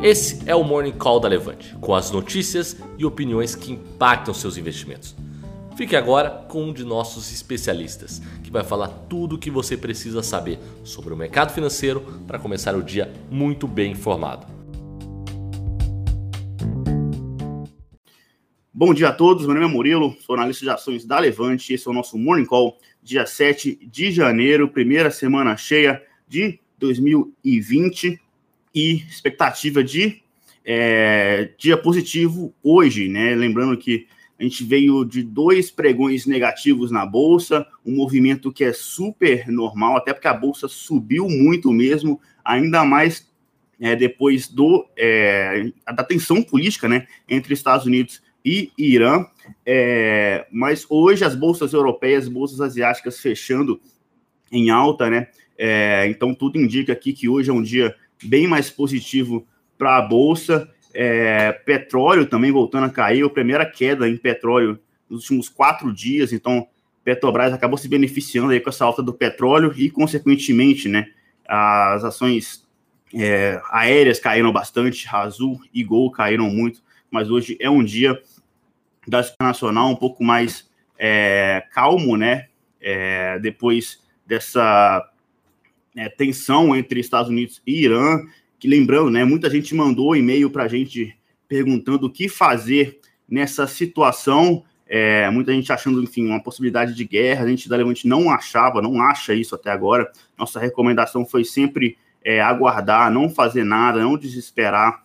Esse é o Morning Call da Levante, com as notícias e opiniões que impactam seus investimentos. Fique agora com um de nossos especialistas, que vai falar tudo o que você precisa saber sobre o mercado financeiro para começar o dia muito bem informado. Bom dia a todos, meu nome é Murilo, sou analista de ações da Levante. Esse é o nosso Morning Call, dia 7 de janeiro, primeira semana cheia de 2020 e expectativa de é, dia positivo hoje, né? Lembrando que a gente veio de dois pregões negativos na bolsa, um movimento que é super normal, até porque a bolsa subiu muito mesmo, ainda mais é, depois do é, da tensão política, né, entre Estados Unidos e Irã. É, mas hoje as bolsas europeias, bolsas asiáticas fechando em alta, né? É, então tudo indica aqui que hoje é um dia bem mais positivo para a bolsa. É, petróleo também voltando a cair, a primeira queda em petróleo nos últimos quatro dias. Então, Petrobras acabou se beneficiando aí com essa alta do petróleo e, consequentemente, né, as ações é, aéreas caíram bastante, Azul e Gol caíram muito, mas hoje é um dia da nacional um pouco mais é, calmo, né? É, depois dessa é, tensão entre Estados Unidos e Irã, que lembrando, né, muita gente mandou e-mail para a gente perguntando o que fazer nessa situação, é, muita gente achando, enfim, uma possibilidade de guerra, a gente da Levante não achava, não acha isso até agora, nossa recomendação foi sempre é, aguardar, não fazer nada, não desesperar,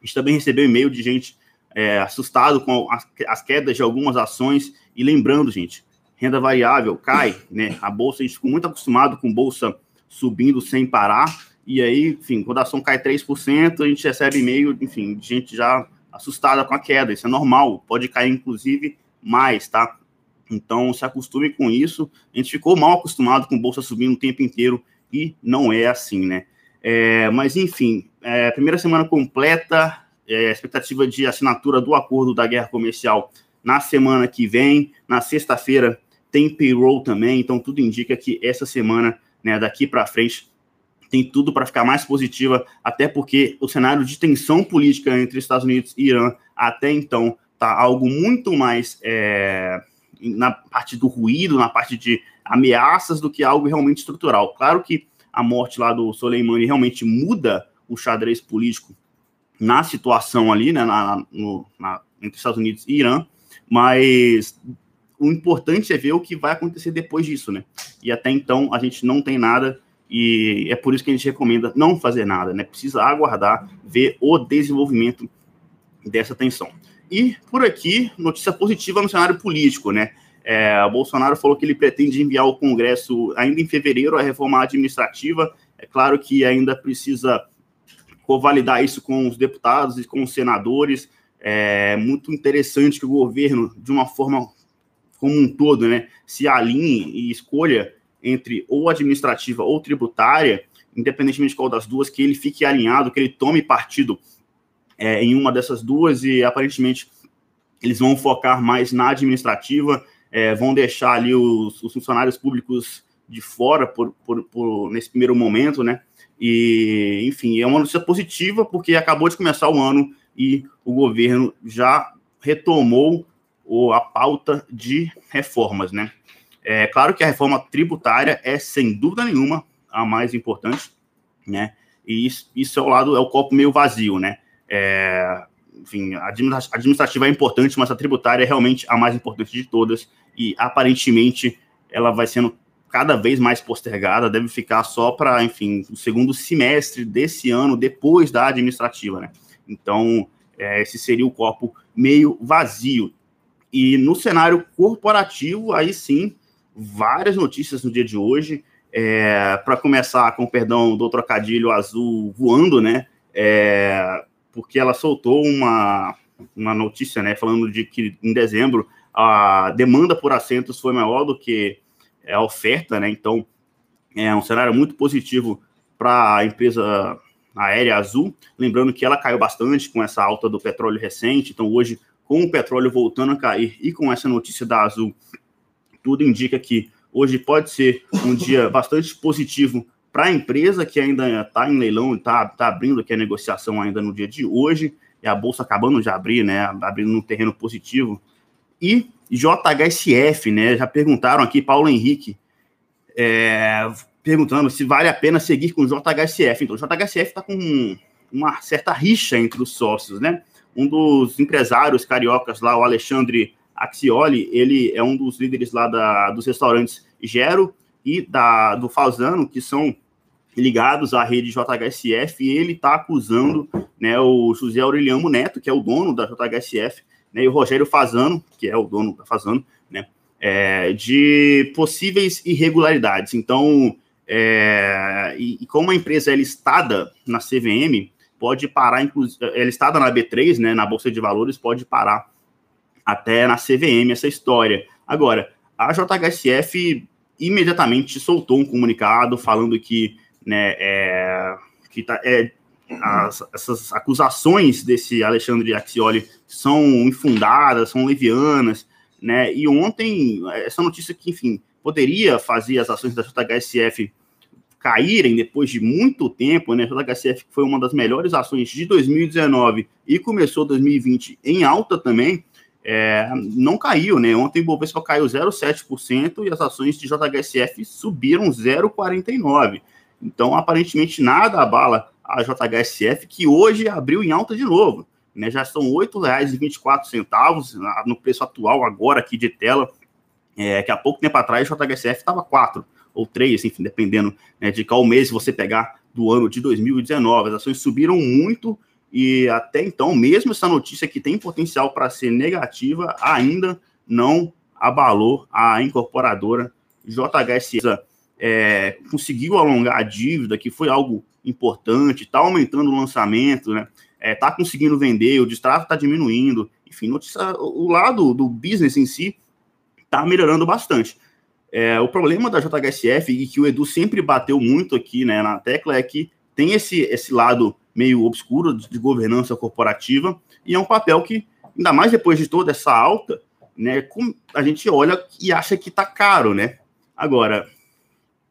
a gente também recebeu e-mail de gente é, assustado com as, as quedas de algumas ações, e lembrando, gente, renda variável cai, né, a bolsa, a gente ficou muito acostumado com bolsa subindo sem parar. E aí, enfim, quando a ação cai 3%, a gente recebe e-mail, enfim, de gente já assustada com a queda. Isso é normal, pode cair inclusive mais, tá? Então, se acostume com isso. A gente ficou mal acostumado com bolsa subindo o tempo inteiro e não é assim, né? É, mas, enfim, é, primeira semana completa, é, expectativa de assinatura do acordo da guerra comercial na semana que vem. Na sexta-feira tem payroll também, então tudo indica que essa semana né, daqui para frente tem tudo para ficar mais positiva, até porque o cenário de tensão política entre Estados Unidos e Irã até então tá algo muito mais é, na parte do ruído, na parte de ameaças do que algo realmente estrutural. Claro que a morte lá do Soleimani realmente muda o xadrez político na situação ali, né, na, no, na, entre Estados Unidos e Irã, mas o importante é ver o que vai acontecer depois disso, né? E até então a gente não tem nada e é por isso que a gente recomenda não fazer nada, né? Precisa aguardar, ver o desenvolvimento dessa tensão. E por aqui, notícia positiva no cenário político, né? É, Bolsonaro falou que ele pretende enviar ao Congresso ainda em fevereiro a reforma administrativa. É claro que ainda precisa convalidar isso com os deputados e com os senadores. É muito interessante que o governo, de uma forma como um todo, né, se alinhe e escolha entre ou administrativa ou tributária, independentemente de qual das duas, que ele fique alinhado, que ele tome partido é, em uma dessas duas e aparentemente eles vão focar mais na administrativa, é, vão deixar ali os, os, funcionários públicos de fora por, por, por, nesse primeiro momento, né? E, enfim, é uma notícia positiva porque acabou de começar o ano e o governo já retomou ou a pauta de reformas, né? É claro que a reforma tributária é, sem dúvida nenhuma, a mais importante, né? E isso, isso é o lado, é o copo meio vazio, né? É, enfim, a administrativa é importante, mas a tributária é realmente a mais importante de todas e aparentemente ela vai sendo cada vez mais postergada, deve ficar só para, enfim, o segundo semestre desse ano, depois da administrativa, né? Então, é, esse seria o copo meio vazio. E no cenário corporativo, aí sim, várias notícias no dia de hoje. É, Para começar, com perdão do trocadilho azul voando, né? É, porque ela soltou uma, uma notícia, né? Falando de que em dezembro a demanda por assentos foi maior do que a oferta, né? Então, é um cenário muito positivo para a empresa aérea Azul. Lembrando que ela caiu bastante com essa alta do petróleo recente. Então, hoje com o petróleo voltando a cair e com essa notícia da Azul, tudo indica que hoje pode ser um dia bastante positivo para a empresa que ainda está em leilão, está tá abrindo aqui a negociação ainda no dia de hoje, e a bolsa acabando de abrir, né, abrindo no terreno positivo. E JHSF, né, já perguntaram aqui, Paulo Henrique, é, perguntando se vale a pena seguir com o JHSF. Então, o JHSF está com uma certa rixa entre os sócios, né? Um dos empresários cariocas lá, o Alexandre Axioli, ele é um dos líderes lá da, dos restaurantes Gero e da, do Falzano, que são ligados à rede JHSF, e ele está acusando né, o José Aureliano Neto, que é o dono da JHSF, né, e o Rogério Fazano, que é o dono da Fazano, né, é, de possíveis irregularidades. Então, é, e, e, como a empresa é listada na CVM, pode parar, inclusive, é listada na B3, né, na Bolsa de Valores, pode parar até na CVM essa história. Agora, a JHSF imediatamente soltou um comunicado falando que, né, é, que tá, é, as, essas acusações desse Alexandre Axioli são infundadas, são levianas, né? E ontem, essa notícia que, enfim, poderia fazer as ações da JHSF caírem depois de muito tempo, né? A JHSF foi uma das melhores ações de 2019 e começou 2020 em alta também, é, não caiu, né? Ontem o Bovespa caiu 0,7% e as ações de JHSF subiram 0,49%. Então, aparentemente, nada abala a JHSF, que hoje abriu em alta de novo. Né? Já são R$ 8,24 no preço atual, agora aqui de tela, é, que há pouco tempo atrás a JHSF estava 4 ou 3, enfim, dependendo né, de qual mês você pegar do ano de 2019. As ações subiram muito e até então, mesmo essa notícia que tem potencial para ser negativa, ainda não abalou a incorporadora JHS. É, conseguiu alongar a dívida, que foi algo importante, está aumentando o lançamento, né? Está é, conseguindo vender, o distrato está diminuindo, enfim, notícia, o lado do business em si está melhorando bastante. É, o problema da JHSF, e que o Edu sempre bateu muito aqui né, na tecla, é que tem esse, esse lado meio obscuro de governança corporativa, e é um papel que, ainda mais depois de toda essa alta, né, a gente olha e acha que está caro, né? Agora,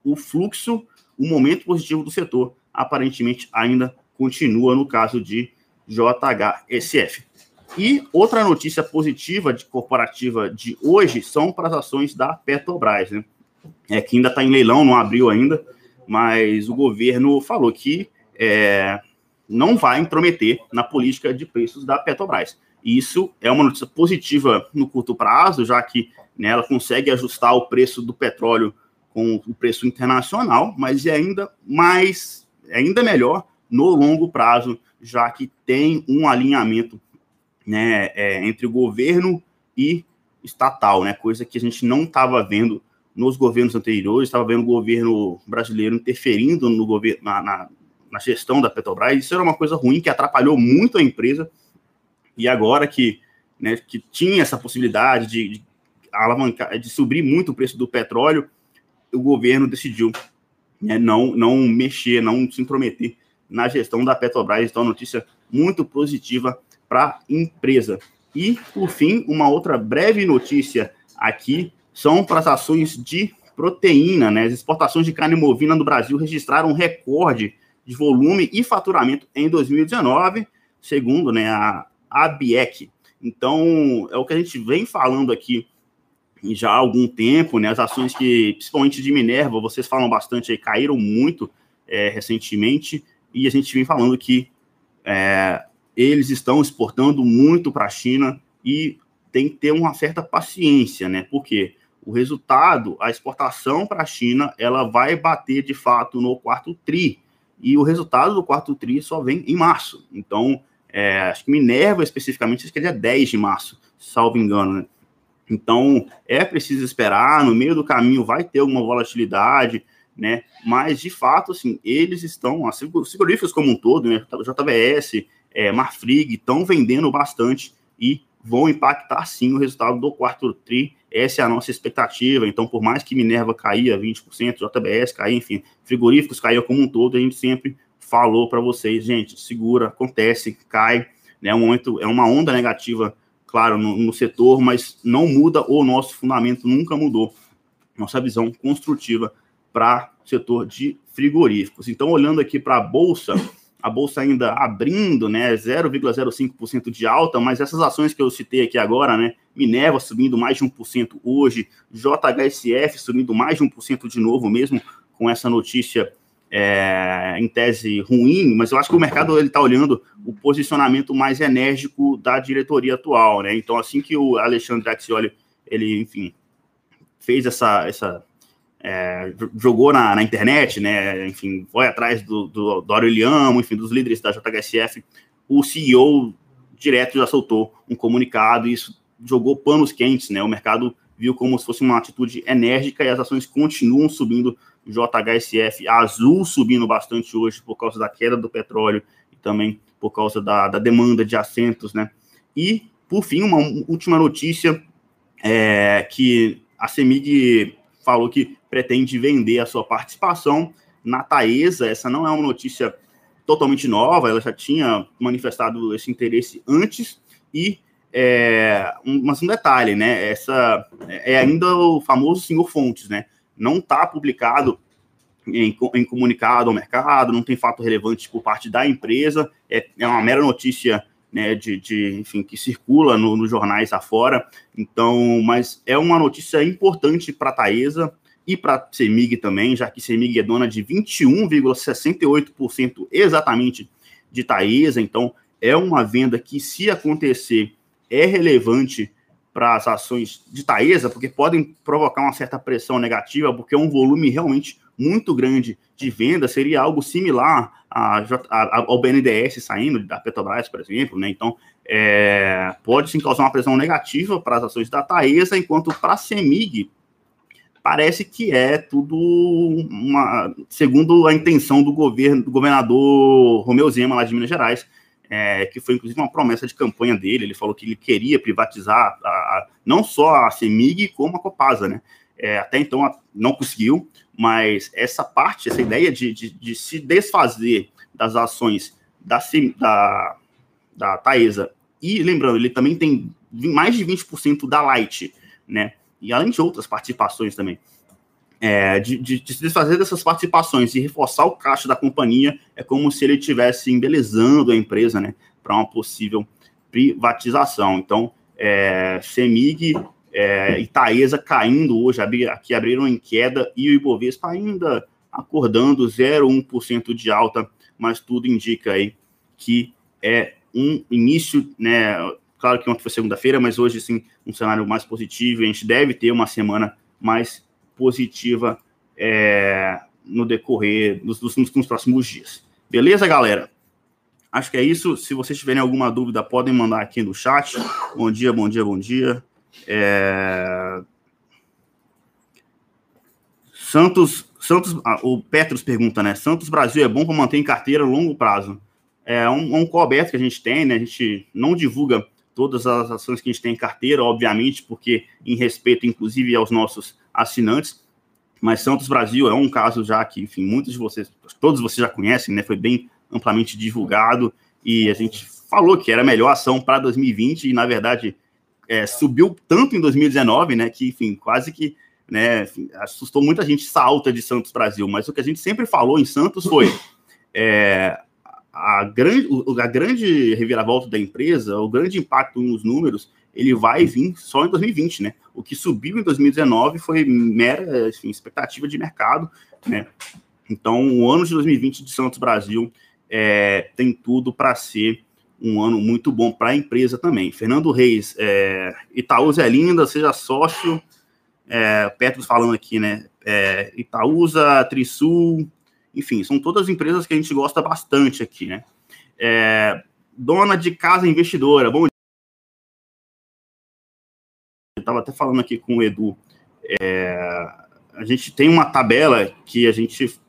o fluxo, o momento positivo do setor, aparentemente ainda continua no caso de JHSF. E outra notícia positiva de corporativa de hoje são para as ações da Petrobras, né? É que ainda está em leilão, não abriu ainda, mas o governo falou que é, não vai intrometer na política de preços da Petrobras. Isso é uma notícia positiva no curto prazo, já que né, ela consegue ajustar o preço do petróleo com o preço internacional, mas é ainda mais, é ainda melhor no longo prazo, já que tem um alinhamento né, é, entre o governo e estatal, né, coisa que a gente não estava vendo nos governos anteriores, estava vendo o governo brasileiro interferindo no governo, na, na, na gestão da Petrobras. Isso era uma coisa ruim que atrapalhou muito a empresa. E agora que, né, que tinha essa possibilidade de, de alavancar, de subir muito o preço do petróleo, o governo decidiu né, não, não mexer, não se intrometer na gestão da Petrobras. Então, notícia muito positiva para a empresa. E, por fim, uma outra breve notícia aqui são para as ações de proteína. Né? As exportações de carne movina no Brasil registraram um recorde de volume e faturamento em 2019, segundo né, a ABIEC. Então, é o que a gente vem falando aqui já há algum tempo, né? As ações que, principalmente de Minerva, vocês falam bastante aí, caíram muito é, recentemente, e a gente vem falando que é, eles estão exportando muito para a China e tem que ter uma certa paciência, né? Porque o resultado, a exportação para a China, ela vai bater de fato no quarto TRI e o resultado do quarto TRI só vem em março. Então, é, acho que Minerva especificamente, acho que é dia 10 de março, salvo engano, né? Então, é preciso esperar, no meio do caminho vai ter alguma volatilidade, né? Mas, de fato, assim, eles estão, assim, os frigoríficos como um todo, né? JBS, é, Marfrig, estão vendendo bastante e vão impactar, sim, o resultado do quarto TRI essa é a nossa expectativa. Então, por mais que Minerva caía 20%, JBS caía, enfim, frigoríficos caíam como um todo, a gente sempre falou para vocês, gente, segura, acontece, cai, né? É um momento, é uma onda negativa, claro, no, no setor, mas não muda o nosso fundamento, nunca mudou. Nossa visão construtiva para o setor de frigoríficos. Então, olhando aqui para a bolsa, a bolsa ainda abrindo, né, 0,05% de alta, mas essas ações que eu citei aqui agora, né, Minerva subindo mais de 1% hoje, JHSF subindo mais de 1% de novo, mesmo com essa notícia é, em tese ruim, mas eu acho que o mercado ele está olhando o posicionamento mais enérgico da diretoria atual, né? Então, assim que o Alexandre Axioli, ele, enfim, fez essa, essa é, jogou na, na, internet, né? Enfim, foi atrás do, do, do Aureliano, enfim, dos líderes da JHSF, o CEO direto já soltou um comunicado e isso jogou panos quentes, né? O mercado viu como se fosse uma atitude enérgica e as ações continuam subindo. JHSF azul subindo bastante hoje por causa da queda do petróleo e também por causa da, da demanda de assentos, né? E, por fim, uma última notícia é que a CEMIG falou que pretende vender a sua participação na Taesa. Essa não é uma notícia totalmente nova, ela já tinha manifestado esse interesse antes e é, um, mas um detalhe, né? Essa é ainda o famoso senhor Fontes, né? Não está publicado em, em, comunicado ao mercado, não tem fato relevante por parte da empresa, é, é uma mera notícia né, de, de, enfim, que circula no, nos jornais afora. Então, mas é uma notícia importante para a Taesa e para a CEMIG também, já que CEMIG é dona de 21,68% exatamente de Taesa. Então, é uma venda que, se acontecer, é relevante para as ações de Taesa, porque podem provocar uma certa pressão negativa, porque é um volume realmente muito grande de venda, seria algo similar a, a, ao BNDES saindo da Petrobras, por exemplo, né? Então, é, pode sim causar uma pressão negativa para as ações da Taesa, enquanto para a CEMIG parece que é tudo uma, segundo a intenção do governo, do governador Romeu Zema lá de Minas Gerais, é, que foi inclusive uma promessa de campanha dele. Ele falou que ele queria privatizar a, a, não só a CEMIG, como a Copasa, né? É, até então não conseguiu, mas essa parte, essa ideia de, de, de se desfazer das ações da, da, da Taesa, e lembrando, ele também tem mais de 20% da Light, né? E além de outras participações também é, de, de, de, se desfazer dessas participações e reforçar o caixa da companhia, é como se ele estivesse embelezando a empresa né, para uma possível privatização. Então, é, CEMIG é, e Taesa caindo hoje, aqui abriram em queda, e o Ibovespa ainda acordando 0,1% de alta, mas tudo indica aí que é um início, né? Claro que ontem foi segunda-feira, mas hoje sim um cenário mais positivo. A gente deve ter uma semana mais positiva é, no decorrer dos, dos, nos próximos dias. Beleza, galera? Acho que é isso. Se vocês tiverem alguma dúvida, podem mandar aqui no chat. Bom dia, bom dia, bom dia. É... Santos, Santos, ah, o Petros pergunta, né? Santos Brasil é bom para manter em carteira a longo prazo. É um, um coberto que a gente tem, né? A gente não divulga todas as ações que a gente tem em carteira, obviamente, porque em respeito, inclusive, aos nossos assinantes. Mas Santos Brasil é um caso já que, enfim, muitos de vocês, todos vocês já conhecem, né? Foi bem amplamente divulgado e a gente falou que era a melhor ação para 2020 e, na verdade, é, subiu tanto em 2019, né? Que, enfim, quase que né, enfim, assustou muita gente essa alta de Santos Brasil. Mas o que a gente sempre falou em Santos foi é, a, grande, a grande reviravolta da empresa, o grande impacto nos números ele vai vir só em 2020, né? O que subiu em 2019 foi mera assim, expectativa de mercado, né? Então, o ano de 2020 de Santos Brasil é, tem tudo para ser um ano muito bom para a empresa também. Fernando Reis, é, Itaúsa é linda, seja sócio. É, Petros falando aqui, né? É, Itaúsa, Trisul, enfim, são todas empresas que a gente gosta bastante aqui, né? É, dona de casa investidora, bom estava até falando aqui com o Edu, é, a gente tem uma tabela que a gente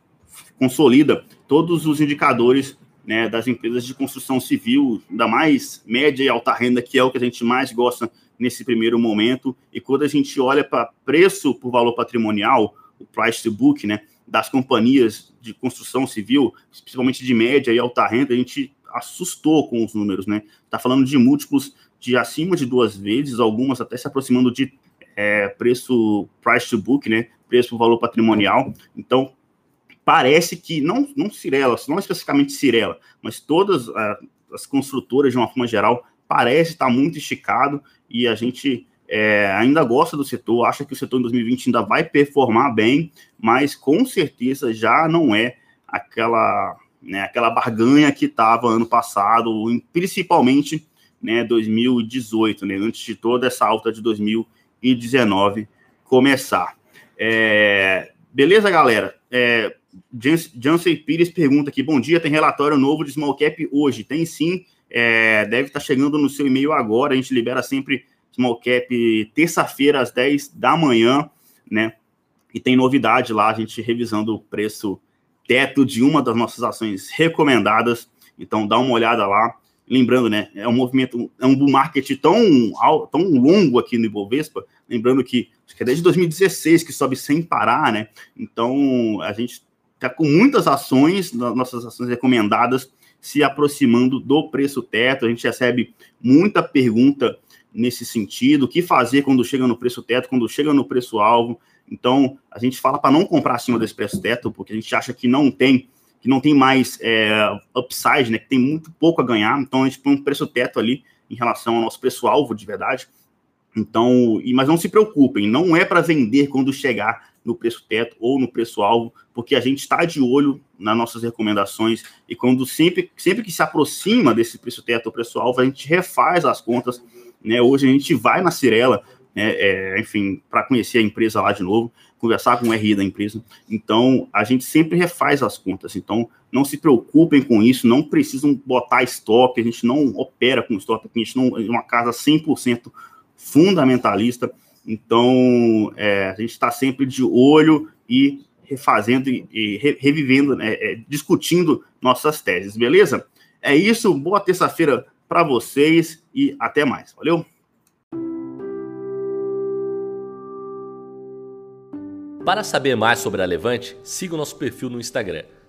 consolida todos os indicadores né, das empresas de construção civil, da mais média e alta renda, que é o que a gente mais gosta nesse primeiro momento. E quando a gente olha para preço por valor patrimonial, o price to book, né, das companhias de construção civil, principalmente de média e alta renda, a gente assustou com os números, né? Está falando de múltiplos de acima de duas vezes, algumas até se aproximando de é, preço price to book, né? Preço por valor patrimonial. Então, parece que, não, não Cirela, não especificamente Cirela, mas todas as construtoras, de uma forma geral, parece estar muito esticado e a gente é, ainda gosta do setor, acha que o setor em 2020 ainda vai performar bem, mas com certeza já não é aquela, né, aquela barganha que estava ano passado, principalmente né, 2018, né, antes de toda essa alta de 2019 começar. É, beleza, galera? É, Jansen Pires pergunta aqui: bom dia, tem relatório novo de small cap hoje? Tem sim, é, deve estar tá chegando no seu e-mail agora. A gente libera sempre small cap terça-feira às 10 da manhã, né? E tem novidade lá, a gente revisando o preço teto de uma das nossas ações recomendadas. Então dá uma olhada lá. Lembrando, né, é um movimento, é um bull market tão, tão longo aqui no Ibovespa, lembrando que que é desde 2016 que sobe sem parar, né? Então a gente está com muitas ações, nossas ações recomendadas, se aproximando do preço teto. A gente recebe muita pergunta nesse sentido, o que fazer quando chega no preço teto, quando chega no preço alvo. Então, a gente fala para não comprar acima desse preço teto, porque a gente acha que não tem que não tem mais é, upside, né, que tem muito pouco a ganhar. Então, a gente põe um preço teto ali em relação ao nosso preço alvo de verdade. Então, mas não se preocupem, não é para vender quando chegar no preço teto ou no preço alvo, porque a gente está de olho nas nossas recomendações e quando sempre, sempre que se aproxima desse preço teto ou preço alvo, a gente refaz as contas. Né? Hoje a gente vai na Cirela, né, é, enfim, para conhecer a empresa lá de novo, conversar com o RI da empresa. Então, a gente sempre refaz as contas. Então, não se preocupem com isso, não precisam botar estoque, a gente não opera com estoque, a gente não é uma casa 100% fundamentalista. Então, é, a gente está sempre de olho e refazendo e, e revivendo, né, é, discutindo nossas teses, beleza? É isso, boa terça-feira para vocês e até mais. Valeu? Para saber mais sobre a Levante, siga o nosso perfil no Instagram